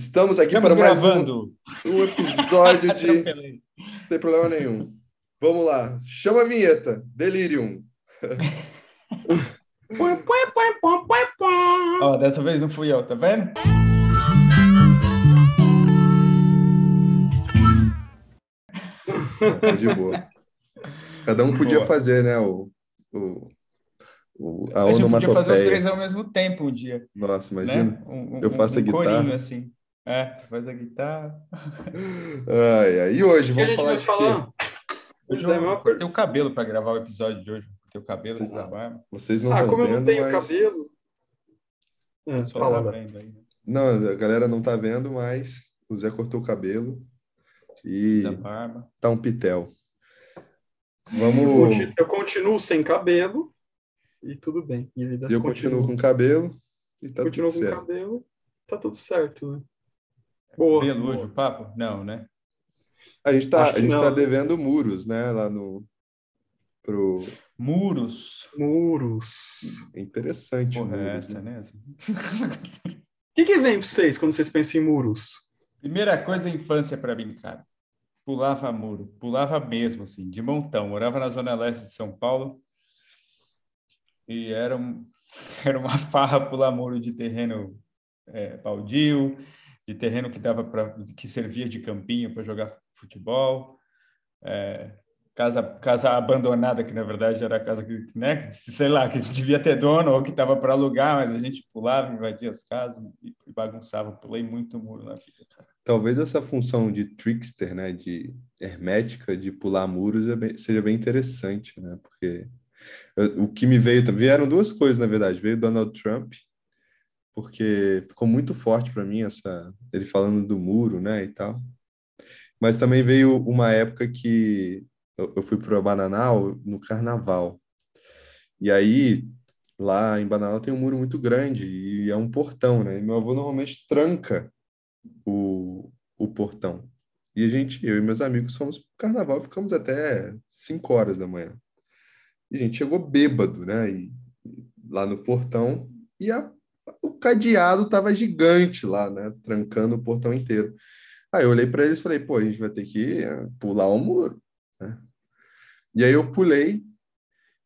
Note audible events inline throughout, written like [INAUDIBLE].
Estamos aqui Estamos para mais gravando. um, um episódio [LAUGHS] de. Não tem problema nenhum. Vamos lá. Chama a vinheta. Delirium. [LAUGHS] Ó, dessa vez não fui eu, tá vendo? Tá de boa. Cada um podia Boa. fazer, né? O, o, o- a A gente podia fazer os três ao mesmo tempo um dia, Nossa, né? imagina. Um, um- Eu faço a um guitarra. corinho assim. É, você faz a guitarra. Ai, ai. E hoje, O vamos falar vai de quê? é, meu Eu tenho cabelo para gravar o episódio de hoje. Tenho cabelo Vocês- da barba. Vocês não Ah, estão como eu não vendo, tenho mas... cabelo. É, Só fala, tá vendo aí. Não, a galera não tá vendo, mas o Zé cortou o cabelo e tá um pitel. Eu Vamos... Eu continuo sem cabelo e tudo bem. E eu continuo com cabelo e tá continuo tudo com certo. cabelo, tá tudo certo, né? Boa. Cabelo boa. hoje, o papo? Não, né? A gente tá, não, tá né? devendo muros, né? Lá no... Pro... Muros. Muros. É interessante Porra, é muros, essa, né? né? O que, que vem pra vocês quando vocês pensam em muros? Primeira coisa, a infância para mim, cara. Pulava muro, pulava mesmo, assim, de montão. Morava na zona leste de São Paulo e era, um, [LAUGHS] era uma farra pular muro de terreno é, baldio, de terreno que dava para que servia de campinho para jogar futebol. É, casa casa abandonada que na verdade era a casa que né sei lá que devia ter dono ou que estava para alugar mas a gente pulava invadia as casas e e bagunçava pulei muito muro na vida. Talvez essa função de trickster, né? De hermética, de pular muros é bem- seja bem interessante, né? Porque eu- o que me veio... Vieram duas coisas, na verdade. Veio Donald Trump, porque ficou muito forte para mim essa... Ele falando do muro, né? E tal. Mas também veio uma época que eu fui para Bananal no carnaval. E aí, lá em Bananal tem um muro muito grande e é um portão, né? E meu avô normalmente tranca o, o portão. E a gente, eu e meus amigos, fomos pro carnaval, ficamos até 5 horas da manhã. E a gente chegou bêbado, né? E, lá no portão, e a- o cadeado tava gigante lá, né? Trancando o portão inteiro. Aí eu olhei para eles e falei, pô, a gente vai ter que eh, pular o muro, né? E aí eu pulei,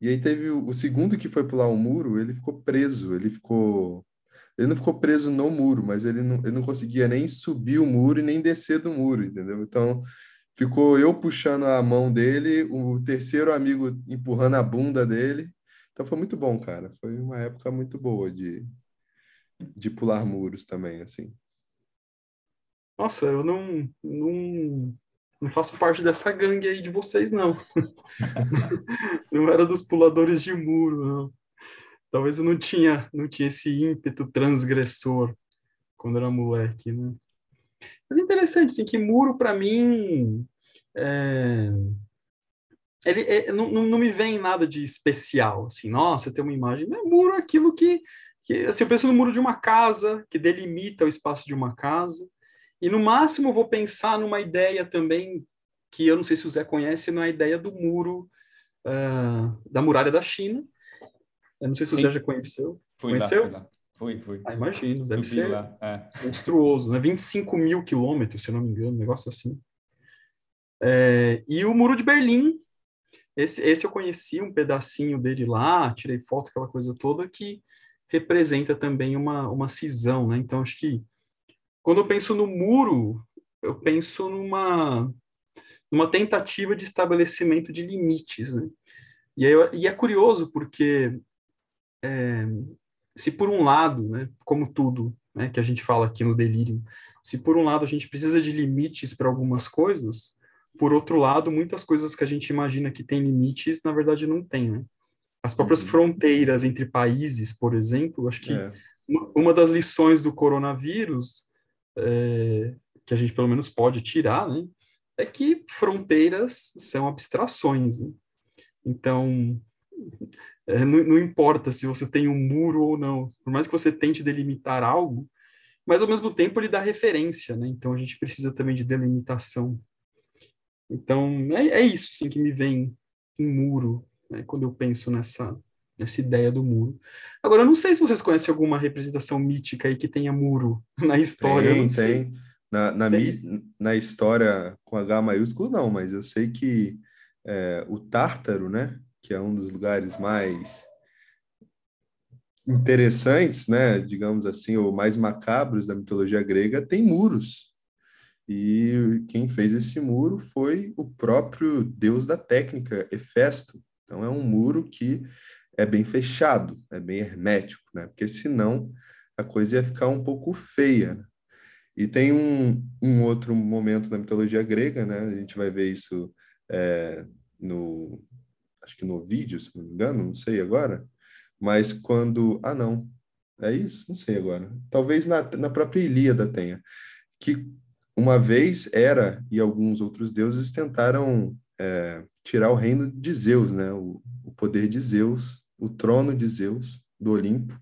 e aí teve o, o segundo que foi pular o muro, ele ficou preso, ele ficou ele não ficou preso no muro, mas ele não, ele não conseguia nem subir o muro e nem descer do muro, entendeu? Então, ficou eu puxando a mão dele, o terceiro amigo empurrando a bunda dele. Então, foi muito bom, cara. Foi uma época muito boa de, de pular muros também, assim. Nossa, eu não, não, não faço parte dessa gangue aí de vocês, não. [LAUGHS] Não era dos puladores de muro, não. Talvez eu não tinha, não tinha esse ímpeto transgressor quando era moleque, né? Mas é interessante, assim, que muro para mim é, ele é- não, não, me vem nada de especial, assim, nossa, tem uma imagem, é muro aquilo que, que assim, eu penso no muro de uma casa, que delimita o espaço de uma casa, e no máximo eu vou pensar numa ideia também, que eu não sei se o Zé conhece, na ideia do muro ah, da muralha da China, eu não sei se o Sim. Zé já conheceu, fui Conheceu? lá fui lá fui fui ah, imagino, deve subi ser lá é. monstruoso, né? 25 mil quilômetros, se eu não me engano, um negócio assim. É, e o Muro de Berlim, esse, esse eu conheci um pedacinho dele lá, tirei foto, aquela coisa toda, que representa também uma, uma cisão, né? Então, acho que quando eu penso no muro, eu penso numa, numa tentativa de estabelecimento de limites, né? E, aí e é curioso porque é, se por um lado, né, como tudo né, que a gente fala aqui no Delírio, se por um lado a gente precisa de limites para algumas coisas, por outro lado, muitas coisas que a gente imagina que tem limites, na verdade não tem, né? As próprias Uhum. fronteiras entre países, por exemplo, acho que É. uma, uma das lições do coronavírus, é, que a gente pelo menos pode tirar, né, é que fronteiras são abstrações. Né? Então, é, não, não importa se você tem um muro ou não, por mais que você tente delimitar algo, mas ao mesmo tempo ele dá referência, né? Então a gente precisa também de delimitação. Então é, é isso assim, que me vem em muro, né? quando eu penso nessa, essa ideia do muro. Agora, eu não sei se vocês conhecem alguma representação mítica aí que tenha muro [LAUGHS] na história. Tem, tem. Na, na, tem. na história com H maiúsculo, não, mas eu sei que é, o Tártaro, né, que é um dos lugares mais interessantes, né, digamos assim, ou mais macabros da mitologia grega, tem muros. E quem fez esse muro foi o próprio deus da técnica, Hefesto. Então é um muro que é bem fechado, é bem hermético, né? Porque senão a coisa ia ficar um pouco feia. Né? E tem um, um outro momento na mitologia grega, né? A gente vai ver isso é, no, acho que no vídeo, se não me engano, não sei agora, mas quando, ah não, é isso? Não sei agora. Talvez na, na própria Ilíada tenha, que uma vez era e alguns outros deuses tentaram é, tirar o reino de Zeus, né? O, o poder de Zeus, o trono de Zeus do Olimpo.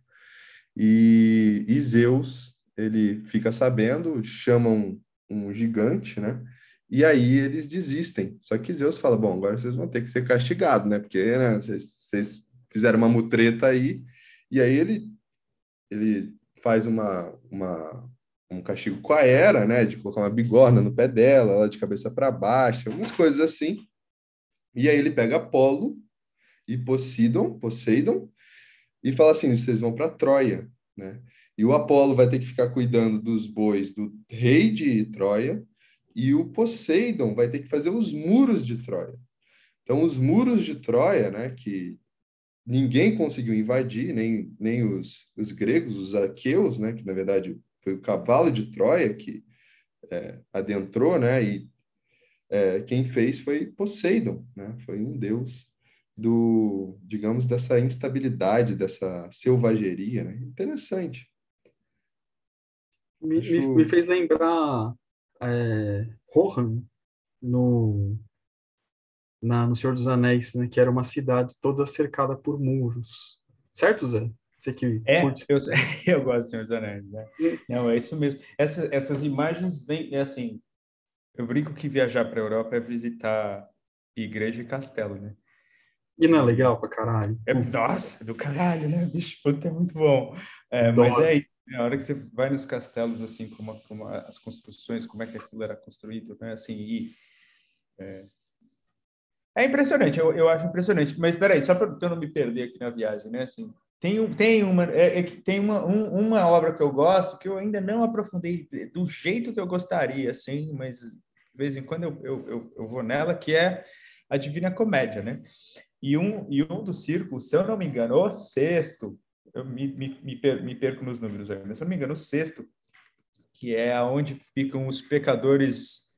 E, e Zeus ele fica sabendo, chamam um, gigante, né? E aí eles desistem. Só que Zeus fala: bom, agora vocês vão ter que ser castigados, né? Porque né, vocês, vocês fizeram uma mutreta aí. E aí ele, ele faz uma, uma, um castigo com a Hera, né? De colocar uma bigorna no pé dela, ela de cabeça para baixo, algumas coisas assim. E aí ele pega Apolo e Poseidon, Poseidon e fala assim: vocês vão para Troia, né? E o Apolo vai ter que ficar cuidando dos bois do rei de Troia e o Poseidon vai ter que fazer os muros de Troia. Então, os muros de Troia, né, que ninguém conseguiu invadir, nem, nem os, os gregos, os aqueus, né, que na verdade foi o cavalo de Troia que é, adentrou, né, e é, quem fez foi Poseidon, né, foi um deus do, digamos, dessa instabilidade, dessa selvageria, né, interessante. Me, me, me fez lembrar é, Rohan no na, no Senhor dos Anéis, né, que era uma cidade toda cercada por muros. Certo, Zé? Você que é, curte. Eu, [LAUGHS] eu gosto do Senhor dos Anéis. Né? Não, é isso mesmo. Essa, essas imagens vêm, é assim, eu brinco que viajar para a Europa é visitar igreja e castelo, né? E não é legal pra caralho? É, nossa, do caralho, né? Bicho, puta, é muito bom. É, mas é isso. Né? A hora que você vai nos castelos, assim, como, como as construções, como é que aquilo era construído, né? Assim, e... É, é impressionante, eu, eu acho impressionante. Mas espera aí, só para eu não me perder aqui na viagem, né? Assim, tem, tem, uma, é, é, tem uma, um, uma obra que eu gosto que eu ainda não aprofundei do jeito que eu gostaria, assim, mas de vez em quando eu, eu, eu, eu vou nela, que é a Divina Comédia, né? E um, e um dos círculos, se eu não me engano, o sexto, eu me, me, me, per, me perco nos números aí, mas se eu não me engano, o sexto, que é onde ficam os pecadores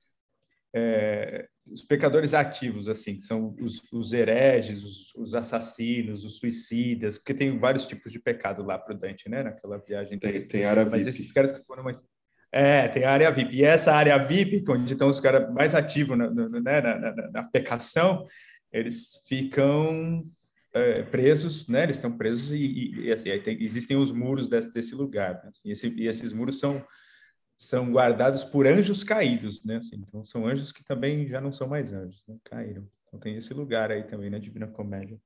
é, os pecadores ativos, assim, que são os, os hereges, os, os, assassinos, os suicidas, porque tem vários tipos de pecado lá para o Dante, né? Naquela viagem. Tem, tem área Mas esses caras que foram mais. É, tem a área VIP. E essa área VIP, onde estão os caras mais ativos na, na, né, na, na, na pecação, eles ficam é, presos, né? Eles estão presos e, e assim, tem, existem os muros desse, desse lugar. Né? Assim, esse, e esses muros são são guardados por anjos caídos, né? Assim, então são anjos que também já não são mais anjos, né? caíram. Então tem esse lugar aí também na Divina Comédia.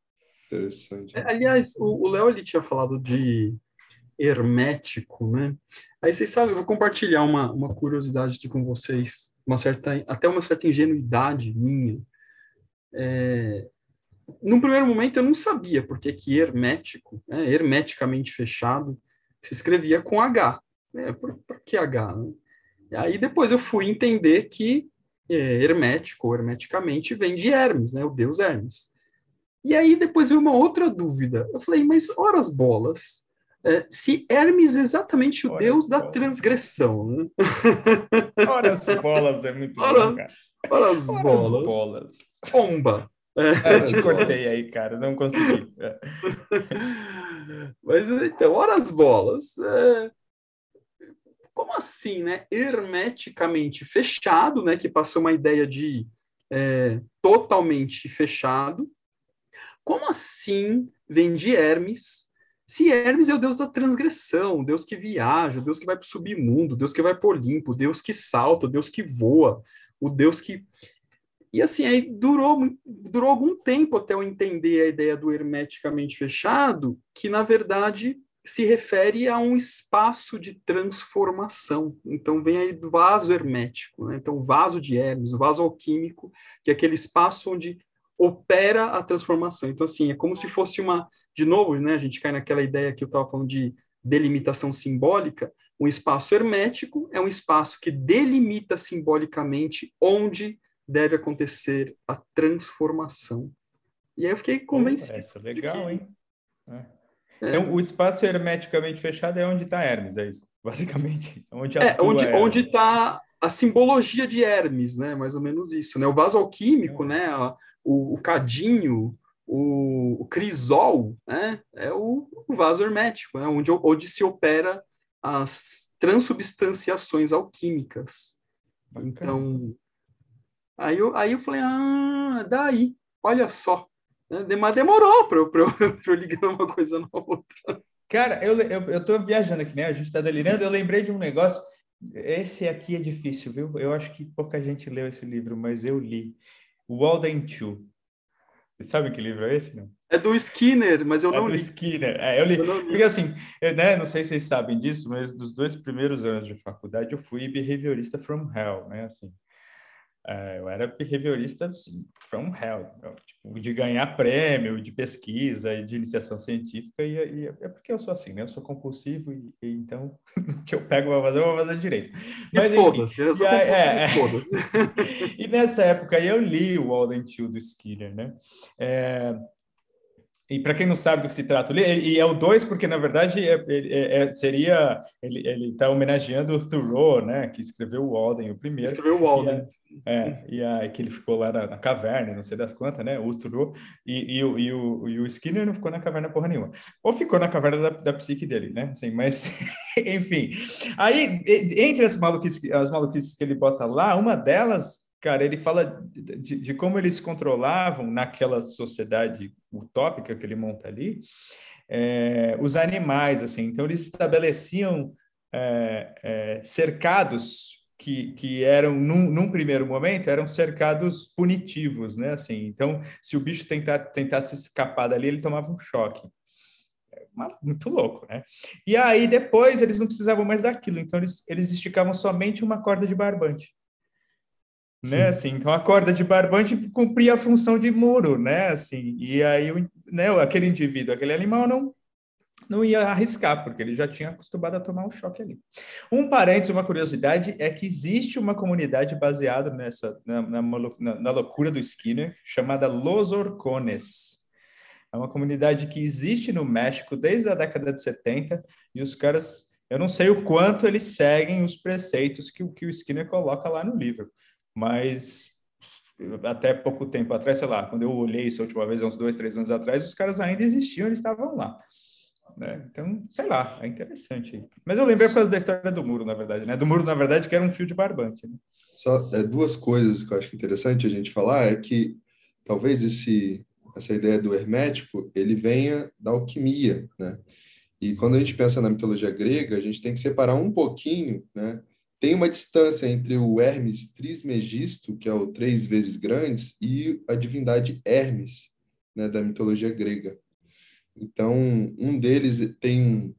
Interessante. É, aliás, o Léo ele tinha falado de hermético, né? Aí vocês sabem, eu vou compartilhar uma, uma curiosidade aqui com vocês, uma certa, até uma certa ingenuidade minha. É, num primeiro momento eu não sabia porque que hermético, né, hermeticamente fechado, se escrevia com H. É, por, por que H? Né? Aí depois eu fui entender que é, hermético, ou hermeticamente, vem de Hermes, né? O deus Hermes. E aí depois veio uma outra dúvida. Eu falei, mas horas bolas, é, se Hermes é exatamente o deus bolas. da transgressão, né? [LAUGHS] Horas bolas é muito horas, bom, cara. Horas, horas bolas. bolas. Pomba. É, eu te cortei aí, cara, não consegui. É. [LAUGHS] Mas então, horas bolas. É, como assim, né? Hermeticamente fechado, né? Que passou uma ideia de é, totalmente fechado. Como assim vem de Hermes? Se Hermes é o deus da transgressão, deus que viaja, deus que vai para o submundo, deus que vai para o Olimpo, deus que salta, deus que voa, o deus que. e assim, aí durou, durou algum tempo até eu entender a ideia do hermeticamente fechado, que na verdade se refere a um espaço de transformação. Então vem aí do vaso hermético, né? então o vaso de Hermes, o vaso alquímico, que é aquele espaço onde opera a transformação. Então assim, é como se fosse uma, de novo, né, a gente cai naquela ideia que eu estava falando de delimitação simbólica, um espaço hermético é um espaço que delimita simbolicamente onde deve acontecer a transformação. E aí eu fiquei convencido. Essa é legal, que... hein? É. é. Então, o espaço hermeticamente fechado é onde está Hermes, é isso? [LAUGHS] Basicamente. Onde é, onde onde está a simbologia de Hermes, né? Mais ou menos isso, né? O vaso alquímico, é. né? O, o cadinho, o, o, crisol, né? É o, o vaso hermético, né? onde, onde se opera as transubstanciações alquímicas. Bacana. Então, aí eu, aí eu falei, ah, daí, olha só. Né, mas demorou para eu, [LAUGHS] eu, ligar uma coisa na outra. Cara, eu, eu, eu tô viajando aqui, né? A gente está delirando. Eu lembrei de um negócio. Esse aqui é difícil, viu? Eu acho que pouca gente leu esse livro, mas eu li. Walden Two. Você sabe que livro é esse, não? É do Skinner, mas eu é não li. É do Skinner, é, eu li. Eu li. Porque assim, eu, né, não sei se vocês sabem disso, mas dos dois primeiros anos de faculdade eu fui behaviorista from hell, né, assim. É, eu era behaviorista assim, from hell, tipo, de ganhar prêmio, de pesquisa e de iniciação científica, e, e, é porque eu sou assim, né? Eu sou compulsivo, e, e então [LAUGHS] o que eu pego para fazer, eu vou fazer direito. Mas, foda-se, eu sou e, é, é. [LAUGHS] e nessa época eu li o Walden Two do Skinner, né? É, e para quem não sabe do que se trata, e é o 2 porque, na verdade, é, é, é seria... Ele está homenageando o Thoreau, né? Que escreveu o Walden, o primeiro. Escreveu o Walden. E, é, e a, que ele ficou lá na, na, caverna, não sei das quantas, né? O Thoreau. E, e, o, e, o, e o Skinner não ficou na caverna porra nenhuma. Ou ficou na caverna da, da psique dele, né? Assim, mas, [LAUGHS] enfim. Aí, entre as maluquices, as maluquices que ele bota lá, uma delas Cara, ele fala de, de, como eles controlavam naquela sociedade utópica que ele monta ali, é, os animais, assim. Então, eles estabeleciam é, é, cercados que, que eram, num, num, primeiro momento, eram cercados punitivos, né? Assim, então, se o bicho tentar, tentasse escapar dali, ele tomava um choque. É muito louco, né? E aí, depois, eles não precisavam mais daquilo, então eles, eles esticavam somente uma corda de barbante né? Assim, então a corda de barbante cumpria a função de muro, né? Assim, e aí né, aquele indivíduo, aquele animal não não ia arriscar, porque ele já tinha acostumado a tomar um choque ali. Um parênteses, uma curiosidade, é que existe uma comunidade baseada nessa na, na, na loucura do Skinner, chamada Los Orcones. É uma comunidade que existe no México desde a década de 70, e os caras, eu não sei o quanto eles seguem os preceitos que, que o Skinner coloca lá no livro, mas até pouco tempo atrás, sei lá, quando eu olhei isso a última vez, uns dois, três anos atrás, os caras ainda existiam, eles estavam lá. Né? Então, sei lá, é interessante. Mas eu lembrei por causa da história do muro, na verdade, né? Do muro, na verdade, que era um fio de barbante. Né? Só é, duas coisas que eu acho interessante a gente falar é que talvez esse, essa ideia do hermético ele venha da alquimia, né? E quando a gente pensa na mitologia grega, a gente tem que separar um pouquinho, né? Tem uma distância entre o Hermes Trismegisto, que é o três vezes grandes, e a divindade Hermes, né, da mitologia grega. Então, um deles tem,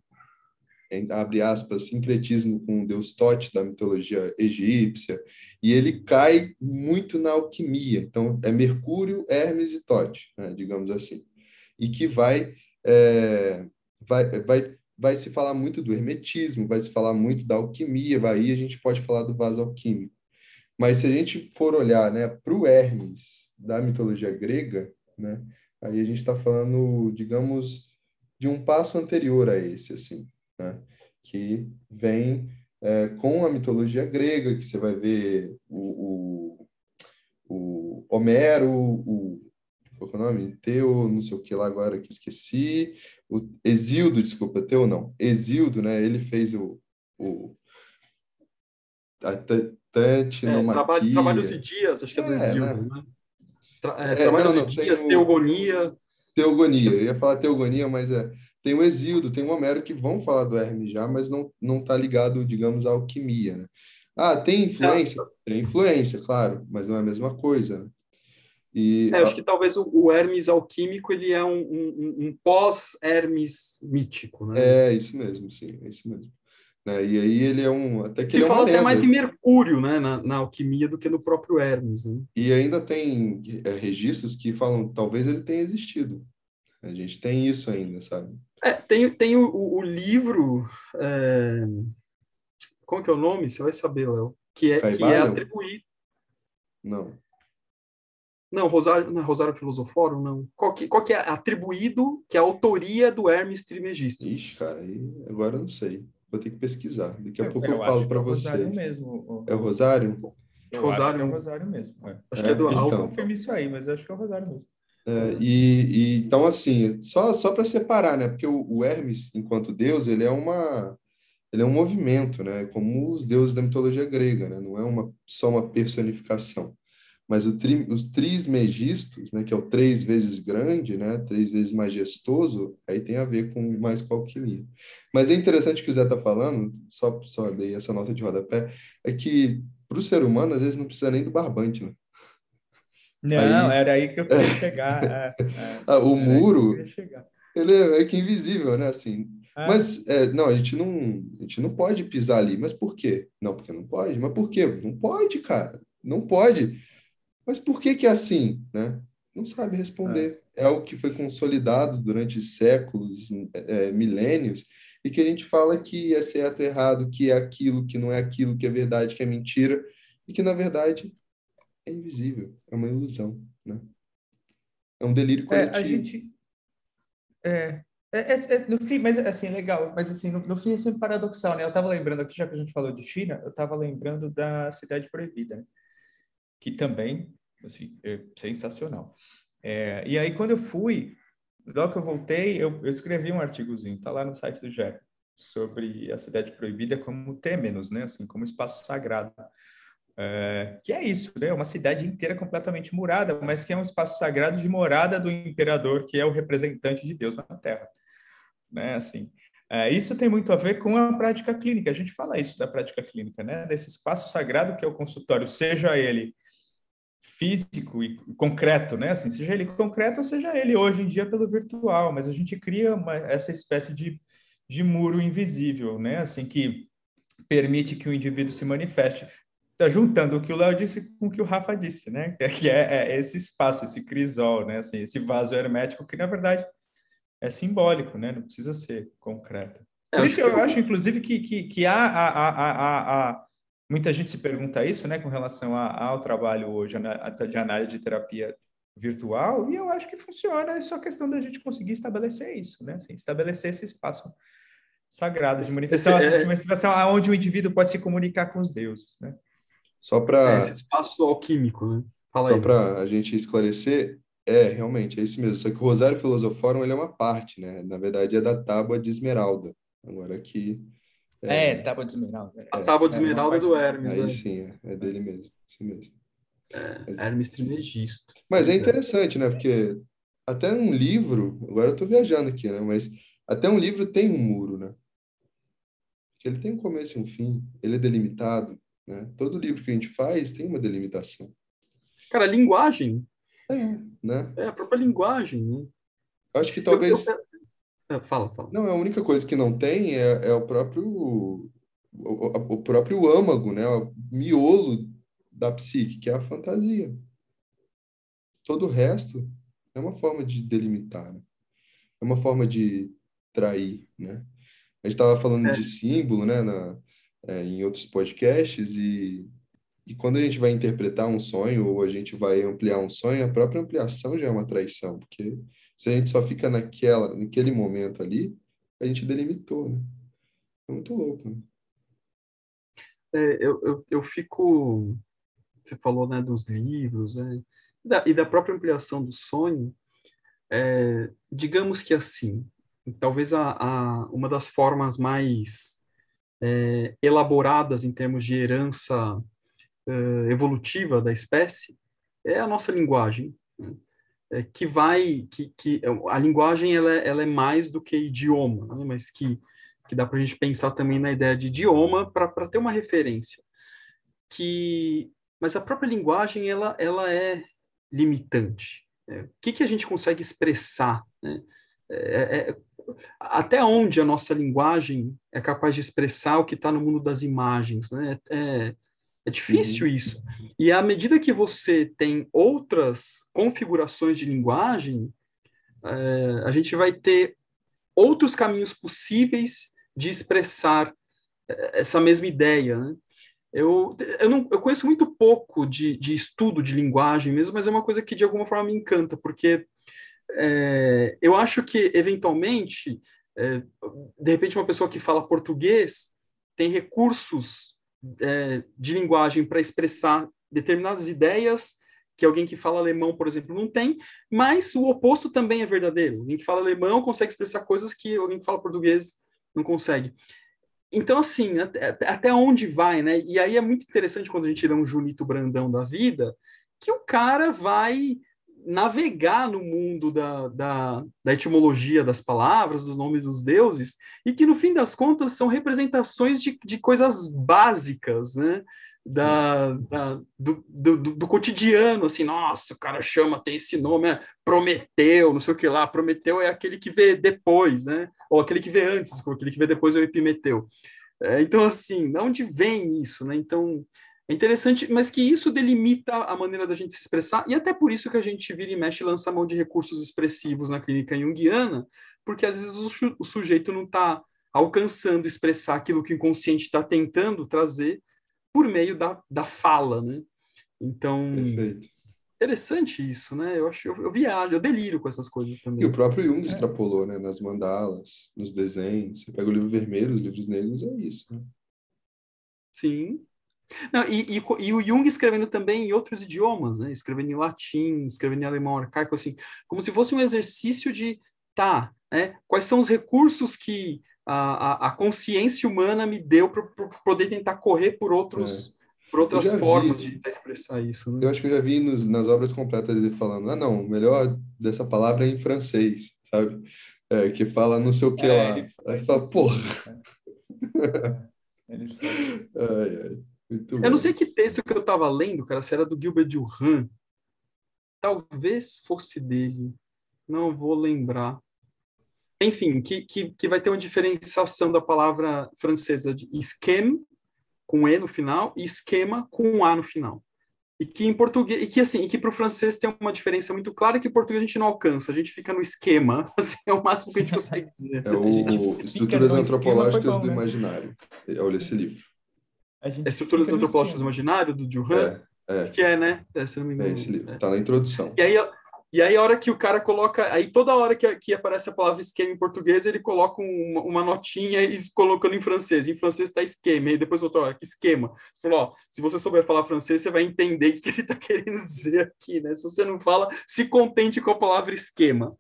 abre aspas, sincretismo com o deus Tote, da mitologia egípcia, e ele cai muito na alquimia. Então, é Mercúrio, Hermes e Tote, né, digamos assim. E que vai, é, vai, vai vai se falar muito do hermetismo, vai se falar muito da alquimia, aí a gente pode falar do vaso alquímico. Mas se a gente for olhar né, para o Hermes da mitologia grega, né, aí a gente está falando, digamos, de um passo anterior a esse, assim, né, que vem é, com a mitologia grega, que você vai ver o, o, o Homero, o qual é o nome? Teu, não sei o que lá agora que esqueci. O Exildo, desculpa, Teu não. Exildo, né? Ele fez o, o a tantinomaquia. É, trabalho, Trabalhos e Dias, acho que é do é, Exildo, né? né? Tra é, é, Trabalhos não, não, e Dias, Teogonia. Teogonia, eu ia falar Teogonia, mas é. Tem o Exildo, tem o Homero que vão falar do Hermes já, mas não, não tá ligado, digamos, à alquimia, né? Ah, tem influência? Tem influência, claro, mas não é a mesma coisa. Né? E, É, acho que talvez o, Hermes alquímico ele é um, um- um pós-Hermes mítico, né? É, isso mesmo, sim, é isso mesmo. Né, E aí ele é um. Até que Se ele é fala até lenda. mais em Mercúrio, né, na, na alquimia do que no próprio Hermes, né? E ainda tem é, registros que falam talvez ele tenha existido. A gente tem isso ainda, sabe? É, tem, tem o, o- livro, é, como que é o nome? Você vai saber, Léo. Que é, que é atribuído. Não. Não, Rosário, não é Rosário Filosofórum, não. Qual que, qual que é atribuído que é a autoria do Hermes Trismegisto? Ixi, cara, aí agora eu não sei. Vou ter que pesquisar. Daqui a Eu- pouco eu eu, falo para é o Rosário mesmo. É o Rosário? Eu Rosário. acho que é o Rosário mesmo. é. Acho que é do É, Não então. confirme isso aí, mas eu acho que é o Rosário mesmo. É, e, e, então, assim, só, só para separar, né? Porque o, o Hermes, enquanto deus, ele é uma, ele é um movimento, né? Como os deuses da mitologia grega, né? Não é uma, só uma personificação. Mas o tri, os trismegistos, né? Que é o três vezes grande, né? Três vezes majestoso, aí tem a ver com mais com a alquimia. Mas é interessante que o Zé está falando, só, só dei essa nota de rodapé, é que para o ser humano, às vezes, não precisa nem do barbante, né? Não, Aí- era aí que eu queria chegar. é, é. [LAUGHS] Ah, o que muro, chegar. ele é meio que invisível, né? Assim, Ah, Mas, é, não, a gente não, a gente não pode pisar ali. Mas por quê? Não, porque não pode. Mas por quê? Não pode, cara. Não pode. Mas por que que é assim, né? Não sabe responder. É algo que foi consolidado durante séculos, é, milênios, e que a gente fala que é certo, errado, que é aquilo, que não é aquilo, que é verdade, que é mentira, e que, na verdade, é invisível. É uma ilusão, né? É um delírio É, coletivo. a gente. É, é, é- é, no fim, mas assim, é legal, mas assim, no, no fim é sempre paradoxal, né? Eu estava lembrando aqui, já que a gente falou de China, eu estava lembrando da Cidade Proibida, né? que também, assim, é sensacional. É, e aí, quando eu fui, logo que eu voltei, eu, eu escrevi um artigozinho, tá lá no site do GEP, sobre a Cidade Proibida como Têmenos, né? Assim, como espaço sagrado. É, que é isso, né? Uma cidade inteira completamente murada, mas que é um espaço sagrado de morada do imperador, que é o representante de Deus na Terra, né? Assim, é, isso tem muito a ver com a prática clínica. A gente fala isso da prática clínica, né? Desse espaço sagrado que é o consultório, seja ele físico e concreto, né? Assim, seja ele concreto ou seja ele hoje em dia pelo virtual, mas a gente cria uma, essa espécie de, de muro invisível, né? Assim que permite que o indivíduo se manifeste. Tá juntando o que o Léo disse com o que o Rafa disse, né? [LAUGHS] Que é, é esse espaço, esse crisol, né? Assim, esse vaso hermético que na verdade é simbólico, né? Não precisa ser concreto. Por É, isso acho eu acho, inclusive, que, que, que há, há, há, há, há- muita gente se pergunta isso, né, com relação a- ao trabalho hoje de análise de terapia virtual, e eu acho que funciona, é só questão da gente conseguir estabelecer isso, né, assim, estabelecer esse espaço sagrado de manifestação, esse é- de manifestação onde o indivíduo pode se comunicar com os deuses, né? Só para É, esse espaço alquímico, né? Fala Só para a gente esclarecer, é, realmente, é isso mesmo. Só que o Rosário Filosoforum, ele é uma parte, né? Na verdade, é da Tábua de Esmeralda. Agora aqui, É, tábua de esmeralda. A é, tábua de é esmeralda parte do Hermes, aí né? sim, é, é dele mesmo, isso mesmo. Hermes Trismegisto. Mas é Pois interessante, né? Porque até um livro, agora eu estou viajando aqui, né? Mas até um livro tem um muro, né? Porque ele tem um começo e um fim, ele é delimitado, né? Todo livro que a gente faz tem uma delimitação, Cara, a linguagem, né? é a própria linguagem, né? Acho que Eu- talvez... eu- é, fala, fala. Não, a única coisa que não tem é, é o próprio o, o- o próprio âmago, né? O miolo da psique, que é a fantasia. Todo o resto é uma forma de delimitar, né? É uma forma de trair, né? A gente estava falando É. de símbolo, né, na, é, em outros podcasts e, e quando a gente vai interpretar um sonho ou a gente vai ampliar um sonho, a própria ampliação já é uma traição, porque se a gente só fica naquela, naquele momento ali, a gente delimitou, né? É muito louco, né? É, eu, eu, eu fico. Você falou né, dos livros, né, e, da, e da própria ampliação do sonho. É, digamos que assim, talvez a, a, uma das formas mais é, elaboradas em termos de herança é, evolutiva da espécie é a nossa linguagem, né, é, que vai, que, que a linguagem ela, é- ela é mais do que idioma, né, mas que que dá para a gente pensar também na ideia de idioma para ter uma referência. Que, mas a própria linguagem ela, ela é limitante? É, o que, que a gente consegue expressar? Né? É, é, até onde a nossa linguagem é capaz de expressar o que está no mundo das imagens? Né? É, é difícil uhum. isso. E à medida que você tem outras configurações de linguagem, é, a gente vai ter outros caminhos possíveis de expressar é, essa mesma ideia. Né? Eu, eu, não, eu conheço muito pouco de, de estudo de linguagem mesmo, mas é uma coisa que de alguma forma me encanta, porque é, eu acho que, eventualmente, é, de repente, uma pessoa que fala português tem recursos é, de linguagem para expressar determinadas ideias que alguém que fala alemão, por exemplo, não tem, mas o oposto também é verdadeiro. Alguém que fala alemão consegue expressar coisas que alguém que fala português não consegue. Então, assim, até, onde vai, né? E aí é muito interessante quando a gente lê um Julito Brandão da vida, que o cara vai navegar no mundo da, da, da, etimologia das palavras, dos nomes dos deuses, e que no fim das contas são representações de, de coisas básicas, né? Da, da do, do, do, cotidiano, assim, nossa, o cara chama, tem esse nome, é Prometeu, não sei o que lá, Prometeu é aquele que vê depois, né? Ou aquele que vê antes, aquele que vê depois é o Epimeteu. É, então, assim, de onde vem isso, né? Então, é interessante, mas que isso delimita a maneira da gente se expressar, e até por isso que a gente vira e mexe e lança mão de recursos expressivos na clínica junguiana, porque às vezes o, o sujeito não está alcançando expressar aquilo que o inconsciente está tentando trazer por meio da, da fala, né? Então, Perfeito. interessante isso, né? Eu acho, eu, eu, viajo, eu deliro com essas coisas também. E o próprio Jung é. extrapolou, né? Nas mandalas, nos desenhos. Você pega o livro vermelho, os livros negros, é isso. Né? Sim, não, e, e, e, o Jung escrevendo também em outros idiomas, né? escrevendo em latim, escrevendo em alemão arcaico, assim, como se fosse um exercício de, tá, né? quais são os recursos que a, a, a consciência humana me deu para poder tentar correr por outros... É. Por outras formas vi, de expressar isso. Né? Eu acho que eu já vi nos, nas obras completas ele falando, ah, não, o melhor dessa palavra é em francês, sabe? É, que fala não sei o que é, lá. Aí você fala, porra. É, [LAUGHS] ai, ai. Muito eu bom. não sei que texto que eu estava lendo, cara, se era do Gilbert Durand. Talvez fosse dele. Não vou lembrar. Enfim, que, que, que vai ter uma diferenciação da palavra francesa de esquema, com E no final, e esquema, com um A no final. E que em português, e que assim, e que para o francês tem uma diferença muito clara que em português a gente não alcança, a gente fica no esquema, [LAUGHS] assim, é o máximo que a gente consegue dizer. É o Estruturas Antropológicas bom, do né? Imaginário. Olha esse livro. A gente Estruturas Antropológicas do Imaginário, do Durand, é, é. que é, né? É, se não me engano. É esse livro, é. tá na introdução. E aí, e aí, a hora que o cara coloca, aí toda hora que, que aparece a palavra esquema em português, ele coloca uma, uma notinha e colocando em francês. Em francês está esquema, e depois outro, ó, esquema. Você falou, ó, se você souber falar francês, você vai entender o que ele está [LAUGHS] querendo dizer aqui, né? Se você não fala, se contente com a palavra esquema.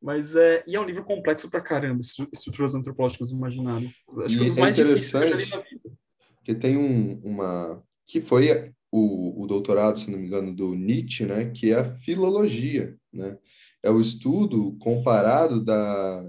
Mas é, e é um livro complexo pra caramba, estruturas antropológicas do imaginário. Acho que é um dos mais difíceis que eu já li na vida que tem um, uma que foi o, o doutorado, se não me engano, do Nietzsche, né, que é a filologia, né? É o estudo comparado da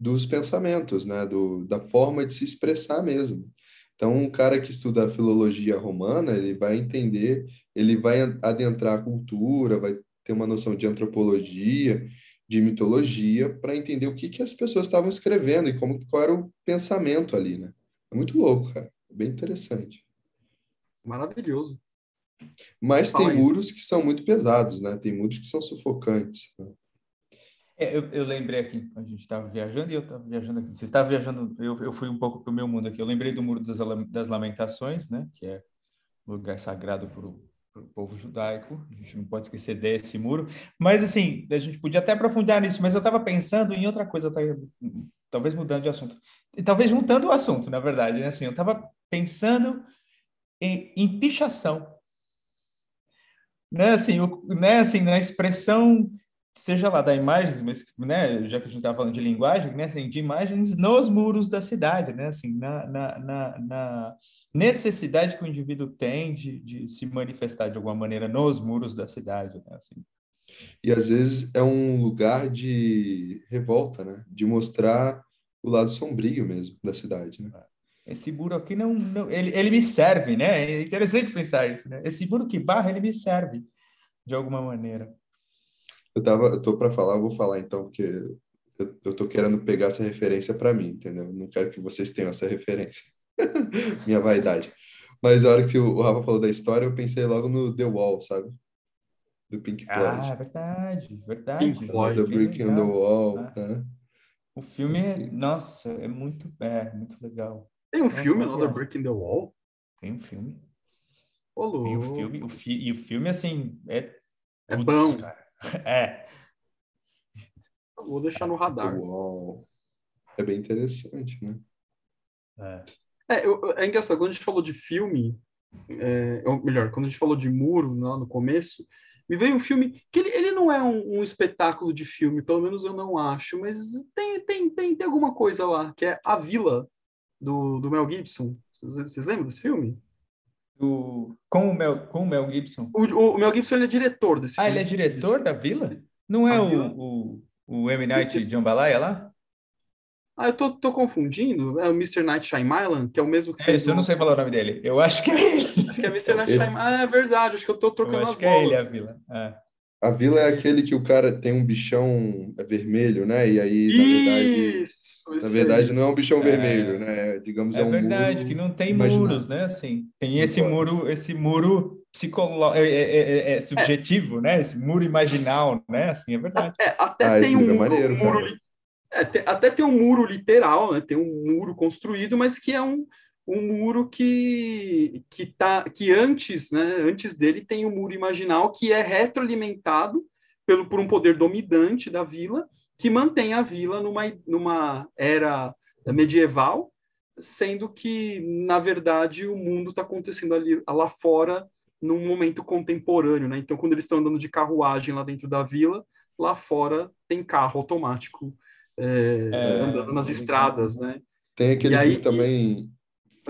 dos pensamentos, né, do, da forma de se expressar mesmo. Então, um cara que estuda a filologia romana, ele vai entender, ele vai adentrar a cultura, vai ter uma noção de antropologia, de mitologia, para entender o que, que as pessoas estavam escrevendo e como qual era o pensamento ali, né? É muito louco, cara. Bem interessante. Maravilhoso. Mas tem isso. muros que são muito pesados, né? Tem muros que são sufocantes. Né? É, eu, eu, lembrei aqui, a gente estava viajando e eu estava viajando aqui. Você estava viajando, eu, eu fui um pouco para o meu mundo aqui. Eu lembrei do Muro das, das Lamentações, né? Que é um lugar sagrado para o povo judaico. A gente não pode esquecer desse muro. Mas, assim, a gente podia até aprofundar nisso, mas eu estava pensando em outra coisa, talvez mudando de assunto. E talvez juntando o assunto, na verdade. Né? Assim, eu estava pensando em, em pichação. Né, assim, o, né, assim, na expressão, seja lá da imagens, mas, né, já que a gente estava falando de linguagem, né, assim, de imagens nos muros da cidade, né, assim, na, na, na, na necessidade que o indivíduo tem de, de, se manifestar de alguma maneira nos muros da cidade, né, assim. E às vezes é um lugar de revolta, né, de mostrar o lado sombrio mesmo da cidade, né. É esse muro aqui não, não ele, ele me serve, né? É interessante pensar isso, né? Esse muro que barra, ele me serve. de alguma maneira. Eu tava, eu tô para falar, eu vou falar então, porque eu, eu tô querendo pegar essa referência para mim, entendeu? Não quero que vocês tenham essa referência. [LAUGHS] Minha vaidade. Mas a hora que o Rafa falou da história, eu pensei logo no The Wall, sabe? Do Pink Floyd. Ah, verdade, verdade. Pink Floyd. The Brick in the Wall, ah. né? O filme, é, nossa, é muito, é, muito legal. Tem um nossa, filme, Another Brick in the Wall? Tem um filme. Olô. Tem um filme, o fi, e o filme, assim, é... É bom. Cara. [LAUGHS] É. Vou deixar no radar. Uau. É bem interessante, né? É. É, eu, é engraçado, quando a gente falou de filme, é, ou melhor, quando a gente falou de muro lá no começo, me veio um filme que ele, ele não é um, um, espetáculo de filme, pelo menos eu não acho, mas tem, tem, tem, tem alguma coisa lá, que é A Vila, do, do Mel Gibson. Vocês, vocês lembram desse filme? Do... Com, o Mel, com o Mel Gibson? O, o, o Mel Gibson ele é diretor desse ah, filme. ele é diretor da Vila? Não é o, o, o M. Night Jambalaya lá? Ah, eu tô, tô confundindo. É o Mr. Night Shyamalan, que é o mesmo que é isso, eu não sei falar o nome dele. Eu acho que é ele. Que é Mr. Night Esse... Ah, é verdade. Acho que eu tô trocando eu acho as que bolas. é ele, a vila. É. A vila é aquele que o cara tem um bichão vermelho, né? E aí, na verdade, isso, na verdade não é um bichão é... vermelho, né? Digamos, é, é um verdade, muro que não tem muros, né? Assim, tem esse muro, esse muro psicológico, é, é, é, subjetivo, né? Esse muro imaginal, né? Assim, é verdade. até ah, tem um muro, maneiro, muro é, até tem um muro literal, né? tem um muro construído, mas que é um, um muro que, que, tá, que antes, né? antes dele tem um muro imaginal que é retroalimentado pelo, por um poder dominante da vila, que mantém a vila numa, numa era medieval, sendo que, na verdade, o mundo está acontecendo ali lá fora num momento contemporâneo. Né? Então, quando eles estão andando de carruagem lá dentro da vila, lá fora tem carro automático é, é, andando nas estradas, né? Tem aquele aí, também,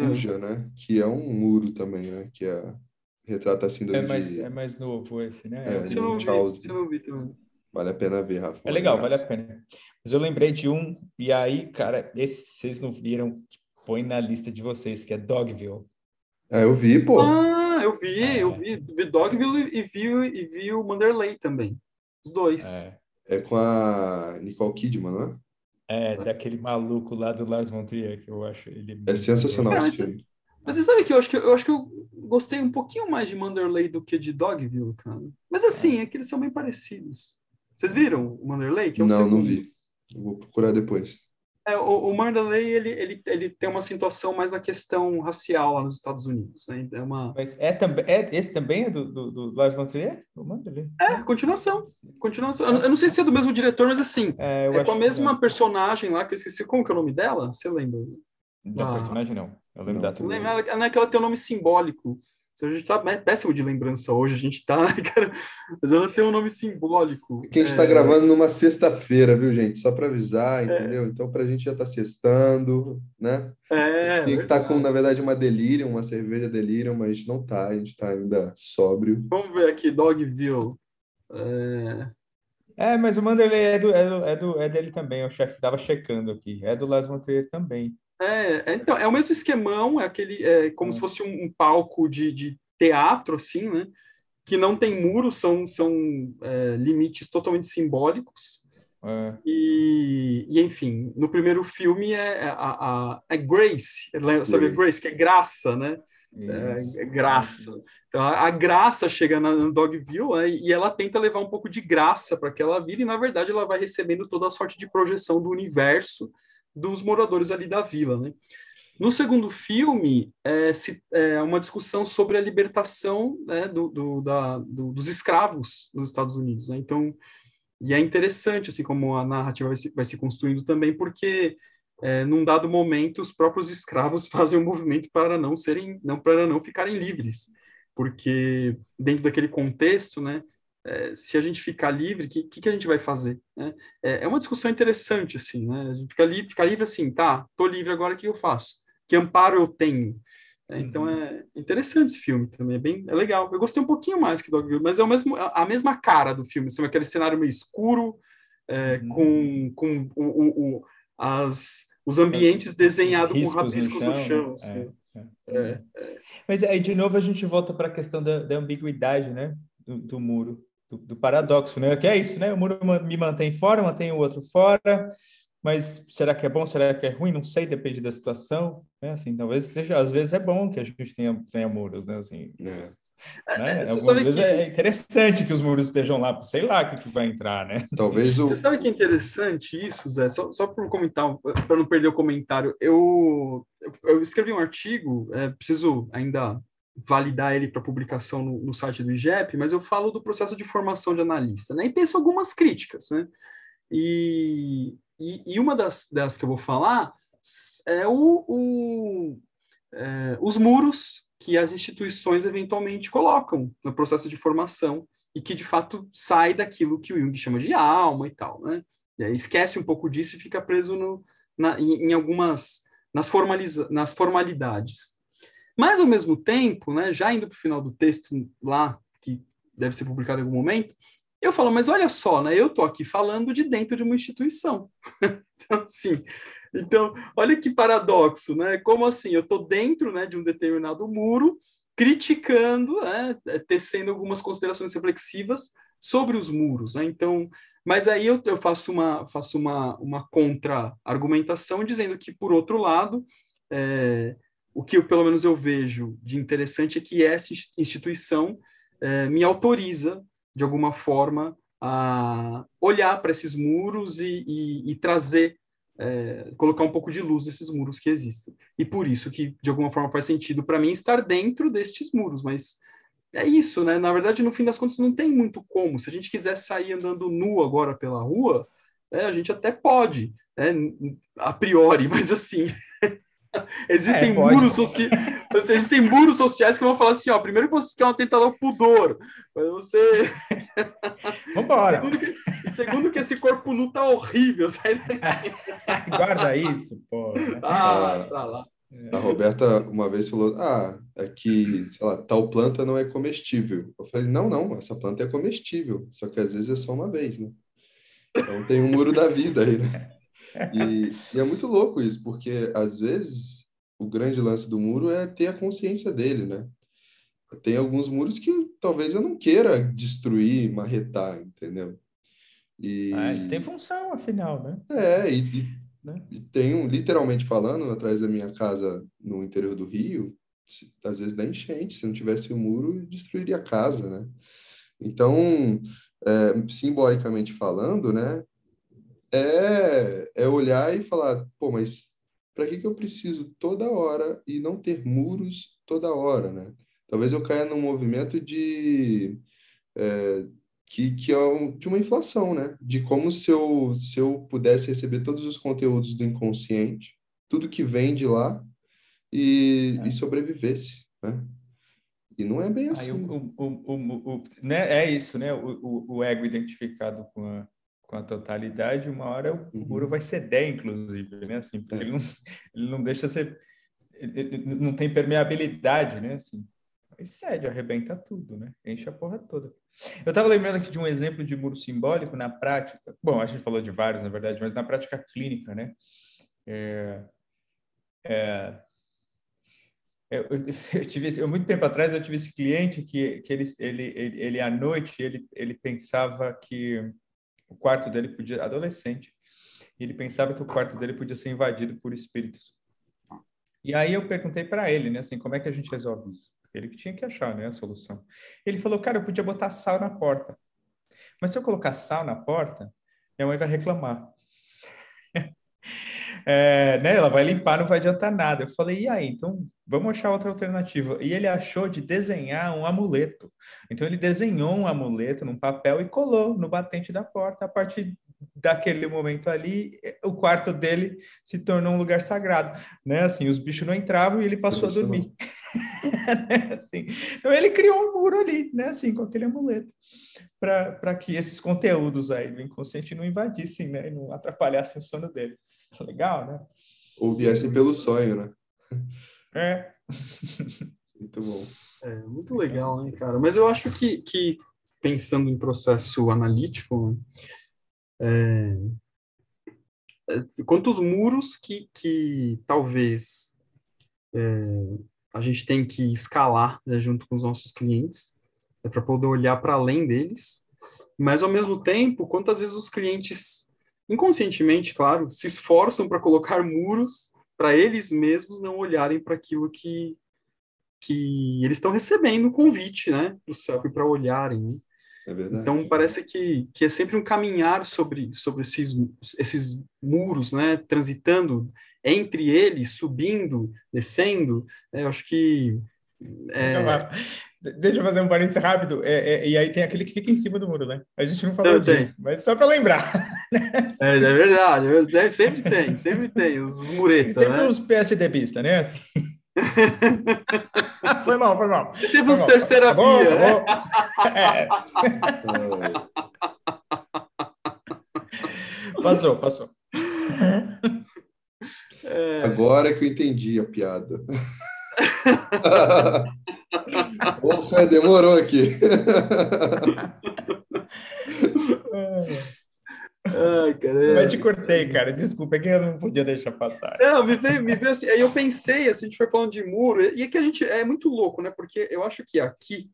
Fuja, né? Que é um muro também, né? Que é, retrata a síndrome é mais, de... É mais novo esse, né? É, você, não Charles. vi, você não vi também. Vale a pena ver, Rafa. É legal, vale a pena. Mas eu lembrei de um, e aí, cara, esse vocês não viram, põe na lista de vocês, que é Dogville. É, eu vi, pô. Ah, eu vi, é. eu vi, vi Dogville e vi, e vi o Manderley também. Os dois. É. É com a Nicole Kidman, não é? É, daquele maluco lá do Lars von Trier, que eu acho ele... É sensacional esse filme. Mas você sabe que eu acho que eu acho que eu gostei um pouquinho mais de Manderley do que de Dogville, cara. Mas assim, é, que eles são bem parecidos. Vocês viram o Manderley? Que é o não, segundo. não vi. Eu vou procurar depois. É, o, o Manderley, ele, ele, ele tem uma situação mais na questão racial lá nos Estados Unidos. Né? É uma... Mas é, também, é, esse também é do, do, do Lars von Trier? O Manderley? É, continuação. continuação. Eu, eu, não sei se é do mesmo diretor, mas assim, é, é com a mesma que... personagem lá, que eu esqueci, como que é o nome dela? Você lembra? Da ah, personagem, não. Eu lembro não. da atriz. Não é que ela tem um nome simbólico. A gente tá péssimo de lembrança hoje, a gente tá, [LAUGHS] cara, mas ela tem um nome simbólico. Que a gente é... tá gravando numa sexta-feira, viu, gente? Só para avisar, é. entendeu? Então, pra gente já tá sextando, né? É. A gente tá com, na verdade, uma delírio, uma cerveja delírio, mas a gente não tá, a gente tá ainda sóbrio. Vamos ver aqui, Dogville. É... É, mas o Manderley é, do, é, do, é, do, é dele também, o chefe estava checando aqui. É do Las Montrier também. É, é, então, é o mesmo esquemão, é aquele, é como é. se fosse um, um, palco de, de teatro, assim, né? Que não tem muros, são, são é, limites totalmente simbólicos. É. E, e, enfim, no primeiro filme é, é a, a, a Grace, sabe Grace. Grace, que é graça, né? É, é, graça. Então, a, a, graça chega na, na Dogville né, e ela tenta levar um pouco de graça para aquela vida, e na verdade ela vai recebendo toda a sorte de projeção do universo dos moradores ali da vila, né? No segundo filme, é, se, é uma discussão sobre a libertação né, do, do, da, do, dos escravos nos Estados Unidos. Né? Então, e é interessante assim como a narrativa vai se, vai se construindo também, porque é, num dado momento os próprios escravos [LAUGHS] fazem um movimento para não serem, não para não ficarem livres, porque dentro daquele contexto, né, é, se a gente ficar livre, o que, que, que, a gente vai fazer? Né? É, é, uma discussão interessante, assim, né? A gente fica, li fica livre assim, tá, tô livre agora, o que eu faço? Que amparo eu tenho? É, então uhum. é interessante esse filme também, é bem é legal. Eu gostei um pouquinho mais que Dogville, mas é o mesmo, a mesma cara do filme, assim, aquele cenário meio escuro, é, uhum. com, com o, o, o, as, os ambientes desenhados com rabiscos no chão. No chão assim. É, é. Mas aí, de novo, a gente volta para a questão da, da ambiguidade, né? do, do muro, do, do, paradoxo, né? Que é isso, né? O muro me mantém fora, mantém o outro fora, mas será que é bom? Será que é ruim? Não sei, depende da situação, né? Assim, talvez seja, às vezes é bom que a gente tenha, tenha muros, né? Assim, é. Né? [LAUGHS] É, Algumas vezes que... é interessante que os muros estejam lá, sei lá o que, que vai entrar, né? Talvez o... Você sabe que é interessante isso, Zé? Só, só para comentar, para não perder o comentário, eu, eu escrevi um artigo, é, preciso ainda validar ele para publicação no, no, site do IGEP, mas eu falo do processo de formação de analista, né? E penso algumas críticas, né? E, e, e uma das, das que eu vou falar é o, o é, os muros que as instituições eventualmente colocam no processo de formação e que de fato sai daquilo que o Jung chama de alma e tal, né? E aí esquece um pouco disso e fica preso no, na, em, em, algumas nas, formaliza, nas formalidades. Mas ao mesmo tempo, né, já indo para o final do texto lá que deve ser publicado em algum momento, eu falo, mas olha só, né? Eu tô aqui falando de dentro de uma instituição. [LAUGHS] então, assim, então, olha que paradoxo, né? Como assim? Eu estou dentro né, de um determinado muro, criticando, né, é, tecendo algumas considerações reflexivas sobre os muros. Né? Então, mas aí eu, eu faço uma, faço uma, uma contra-argumentação dizendo que, por outro lado, é, o que eu, pelo menos eu vejo de interessante é que essa instituição é, me autoriza, de alguma forma, a olhar para esses muros e, e, e trazer é, colocar um pouco de luz nesses muros que existem. E por isso que, de alguma forma, faz sentido para mim estar dentro destes muros, mas é isso, né? Na verdade, no fim das contas, não tem muito como. Se a gente quiser sair andando nu agora pela rua, é, a gente até pode, né? a priori, [LAUGHS] mas assim, existem, é, muros soci... existem muros sociais que vão falar assim, ó, primeiro que você quer um atentado ao pudor, mas você... [LAUGHS] Vambora! segundo que, segundo que esse corpo nu tá horrível, sai [LAUGHS] Guarda isso, pô. Ah, tá lá. A Roberta uma vez falou, ah, é que, sei lá, tal planta não é comestível. Eu falei, não, não, essa planta é comestível, só que às vezes é só uma vez, né? Então tem um muro da vida aí, né? E, e, é muito louco isso, porque às vezes o grande lance do muro é ter a consciência dele, né? Tem alguns muros que talvez eu não queira destruir, marretar, entendeu? E... Ah, eles têm função, afinal, né? É, e, e, né? e tem um, literalmente falando, atrás da minha casa no interior do Rio, às vezes dá enchente, se não tivesse o um muro, destruiria a casa, né? Então, é, simbolicamente falando, né, é, é olhar e falar, pô, mas para que, que eu preciso toda hora e não ter muros toda hora, né? Talvez eu caia num movimento de é, que, que é um, de uma inflação, né? De como se eu, se eu pudesse receber todos os conteúdos do inconsciente, tudo que vem de lá, e, é. e sobrevivesse, né? E não é bem assim. o, o, o, o, né? É isso, né? O, o, ego identificado com a, com a totalidade, uma hora o uhum. muro vai ceder, inclusive, né? Assim, porque é. ele, não, ele não deixa ser... Ele não tem permeabilidade, né? Assim, e cede, arrebenta tudo, né? Enche a porra toda. Eu estava lembrando aqui de um exemplo de muro simbólico na prática. Bom, a gente falou de vários, na verdade, mas na prática clínica, né? É, é, eu, eu, [LAUGHS] eu, tive esse, muito tempo atrás eu tive esse cliente que, que ele, ele, ele, ele à noite ele, ele pensava que o quarto dele podia adolescente ele pensava que o quarto dele podia ser invadido por espíritos. E aí eu perguntei para ele né assim como é que a gente resolve isso? Ele que tinha que achar né a solução. Ele falou cara eu podia botar sal na porta. Mas se eu colocar sal na porta minha mãe vai reclamar [LAUGHS] é, né, ela vai limpar, não vai adiantar nada. Eu falei, e aí? Então, vamos achar outra alternativa. E ele achou de desenhar um amuleto. Então, ele desenhou um amuleto num papel e colou no batente da porta. A partir daquele momento ali, o quarto dele se tornou um lugar sagrado, né? Assim, os bichos não entravam e ele passou a dormir. [LAUGHS] assim, então, ele criou um muro ali, né? Assim, com aquele amuleto para que esses conteúdos aí do inconsciente não invadissem, né? E não atrapalhassem o sono dele. Legal, né? Ou viessem pelo sonho, né? É. [LAUGHS] muito bom. É, muito legal, né, cara? Mas eu acho que, que pensando em processo analítico, é, é, quantos muros que, que talvez é, a gente tem que escalar né, junto com os nossos clientes é para poder olhar para além deles, mas ao mesmo tempo, quantas vezes os clientes, inconscientemente, claro, se esforçam para colocar muros para eles mesmos não olharem para aquilo que, que eles estão recebendo o convite, né, do céu para olharem. Né? É. Então parece que, que é sempre um caminhar sobre, sobre esses, esses muros, né, transitando entre eles, subindo, descendo. É, eu acho que é... Deixa eu fazer um parênteses rápido. É, é, e aí tem aquele que fica em cima do muro, né? A gente não falou disso, mas só para lembrar. [LAUGHS] É, é verdade, é, sempre tem, sempre tem, os muretas. Sempre né? os PSDBistas, né? Assim. [LAUGHS] foi mal, foi mal. Sempre os terceira tá via. Né? É. Passou, passou. [LAUGHS] É. Agora que eu entendi a piada. [LAUGHS] Porra, demorou aqui. Ai, caramba. Mas te cortei, cara. Desculpa, é que eu não podia deixar passar. Não, me veio, me veio assim. Aí eu pensei, assim, a gente foi falando de muro, e é que a gente é muito louco, né? Porque eu acho que aqui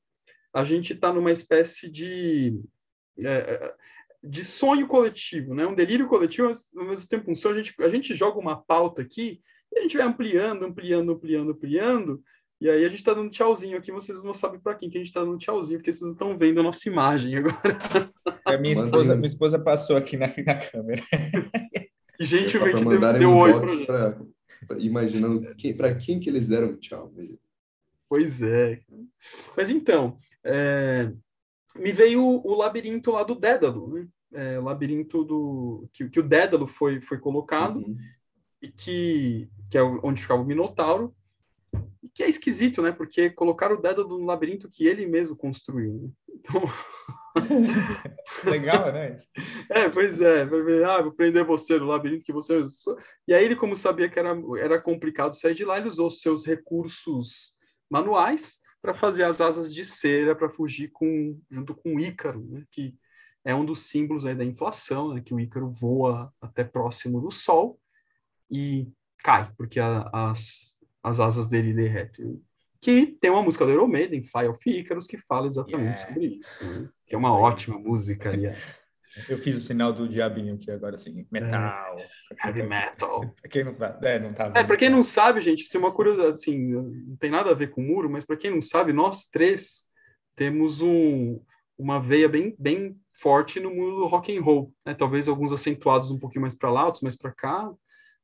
a gente está numa espécie de. É, de sonho coletivo, né? Um delírio coletivo, mas ao mesmo tempo um sonho. A gente, a gente joga uma pauta aqui e a gente vai ampliando, ampliando, ampliando, ampliando. E aí a gente está dando tchauzinho aqui, vocês não sabem para quem que a gente está dando tchauzinho, porque vocês estão vendo a nossa imagem agora. A minha esposa, minha esposa passou aqui na, na câmera. E [LAUGHS] gente, é que deu, deu oi para imaginando quem, para quem que eles deram tchau. Pois é. Mas então, é, me veio o, o, labirinto lá do Dédalo, né? É, o labirinto do que, que o Dédalo foi foi colocado uhum. E que que é onde ficava o Minotauro e que é esquisito, né? Porque colocaram o Dédalo no labirinto que ele mesmo construiu. Né? Então [LAUGHS] Legal, né? [LAUGHS] É, pois é. Ah, vou prender você no labirinto que você. E aí ele, como sabia que era, era complicado sair de lá, ele usou seus recursos manuais para fazer as asas de cera para fugir com, junto com o Ícaro, né? que é um dos símbolos aí da inflação, né? que o Ícaro voa até próximo do Sol e cai, porque a, as, as asas dele derretem. Que tem uma música do Iron Maiden, Fly of Icarus, que fala exatamente yeah. sobre isso. Né? Que é uma ótima música, aliás. [LAUGHS] Eu fiz o sinal do diabinho aqui agora, assim, metal. É, heavy metal. Pra [LAUGHS] quem não tá, é, não tá É, pra quem não sabe, gente, isso é uma curiosidade, assim, não tem nada a ver com o muro, mas para quem não sabe, nós três temos um, uma veia bem, bem forte no mundo do rock and roll, né? Talvez alguns acentuados um pouquinho mais para lá, outros mais para cá,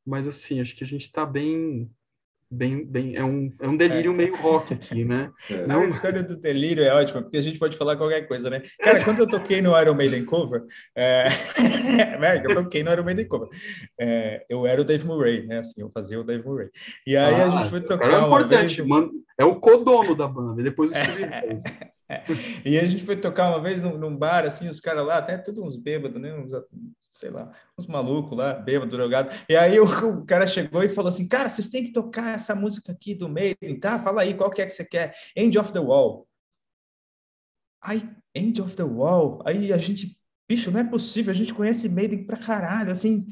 mas assim, acho que a gente está bem bem, bem é um, é um delírio é. meio rock aqui, né? É. Não... A história do delírio é ótima, porque a gente pode falar qualquer coisa, né? Cara, quando eu toquei no Iron Maiden cover, é... [LAUGHS] eu toquei no Iron Maiden cover, é... eu era o Dave Murray, né? Assim, eu fazia o Dave Murray. E aí ah, a gente foi tocar é importante, vez... mano, é o codono da banda, depois eu escrevi [LAUGHS] E a gente foi tocar uma vez num, num bar, assim, os caras lá, até todos uns bêbados, né? Uns, sei lá, uns malucos lá, bêbado, drogado. E aí o, o, cara chegou e falou assim: Cara, vocês têm que tocar essa música aqui do Maiden, tá? Fala aí, qual que é que você quer? End of the Wall. Aí, End of the Wall. Aí a gente, bicho, não é possível, a gente conhece Maiden pra caralho, assim,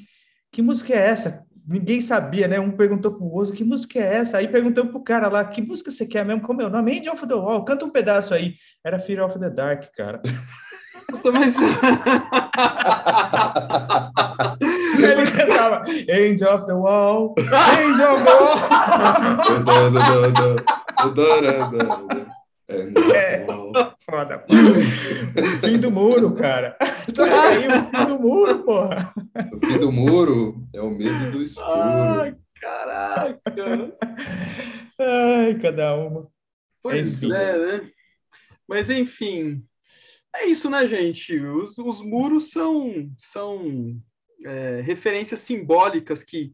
que música é essa? Ninguém sabia, né? Um perguntou pro outro, que música é essa? Aí perguntou pro cara lá, que música você quer mesmo? Como é o nome? End of the Wall, canta um pedaço aí. Era Fear of the Dark, cara. [LAUGHS] Mas... [LAUGHS] Ele cantava End of the Wall, End of the Wall. É, foda, O fim do muro, cara. [LAUGHS] Aí, o fim do muro, porra. O fim do muro é o medo do escuro. Ai, caraca. Ai, cada uma. Pois enfim. é, né? Mas enfim, é isso, né, gente? Os, os muros são, são é, referências simbólicas que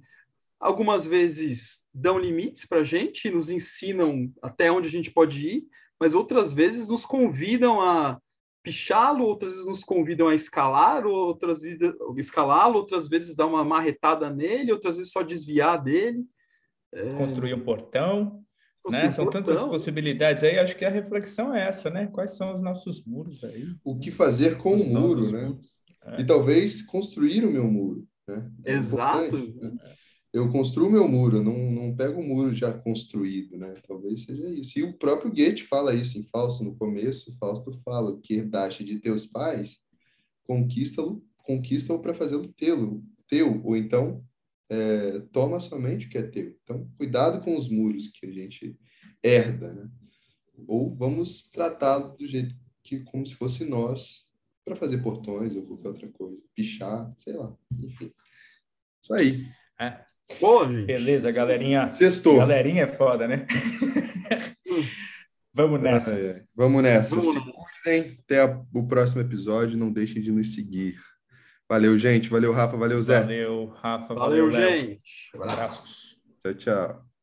algumas vezes dão limites para a gente, nos ensinam até onde a gente pode ir, mas outras vezes nos convidam a pichá-lo, outras vezes nos convidam a escalar, outras vezes escalá-lo, outras vezes dar uma marretada nele, outras vezes só desviar dele. É... Construir um portão. Né? São tantas possibilidades aí, acho que a reflexão é essa, né? Quais são os nossos muros aí? O que fazer com os o muro, né? É. E talvez construir o meu muro, né? É Exato. Né? eu construo meu muro, não, não pego o muro já construído, né? Talvez seja isso. E o próprio Goethe fala isso em Fausto no começo. Fausto fala que herdaste de teus pais, conquista-o conquista para fazê-lo teu, ou então é, toma somente o que é teu. Então, cuidado com os muros que a gente herda, né? Ou vamos tratá-lo do jeito que como se fosse nós para fazer portões ou qualquer outra coisa, pichar, sei lá, enfim. Isso aí. É. Boa, gente. Beleza, galerinha. Sextou. Galerinha é foda, né? [LAUGHS] Vamos nessa. É, é. Vamos nessa. Vamos. Se cuidem. Até o próximo episódio. Não deixem de nos seguir. Valeu, gente. Valeu, Rafa. Valeu, Zé. Valeu, Rafa. Valeu, valeu gente. Abraços. Tchau, tchau.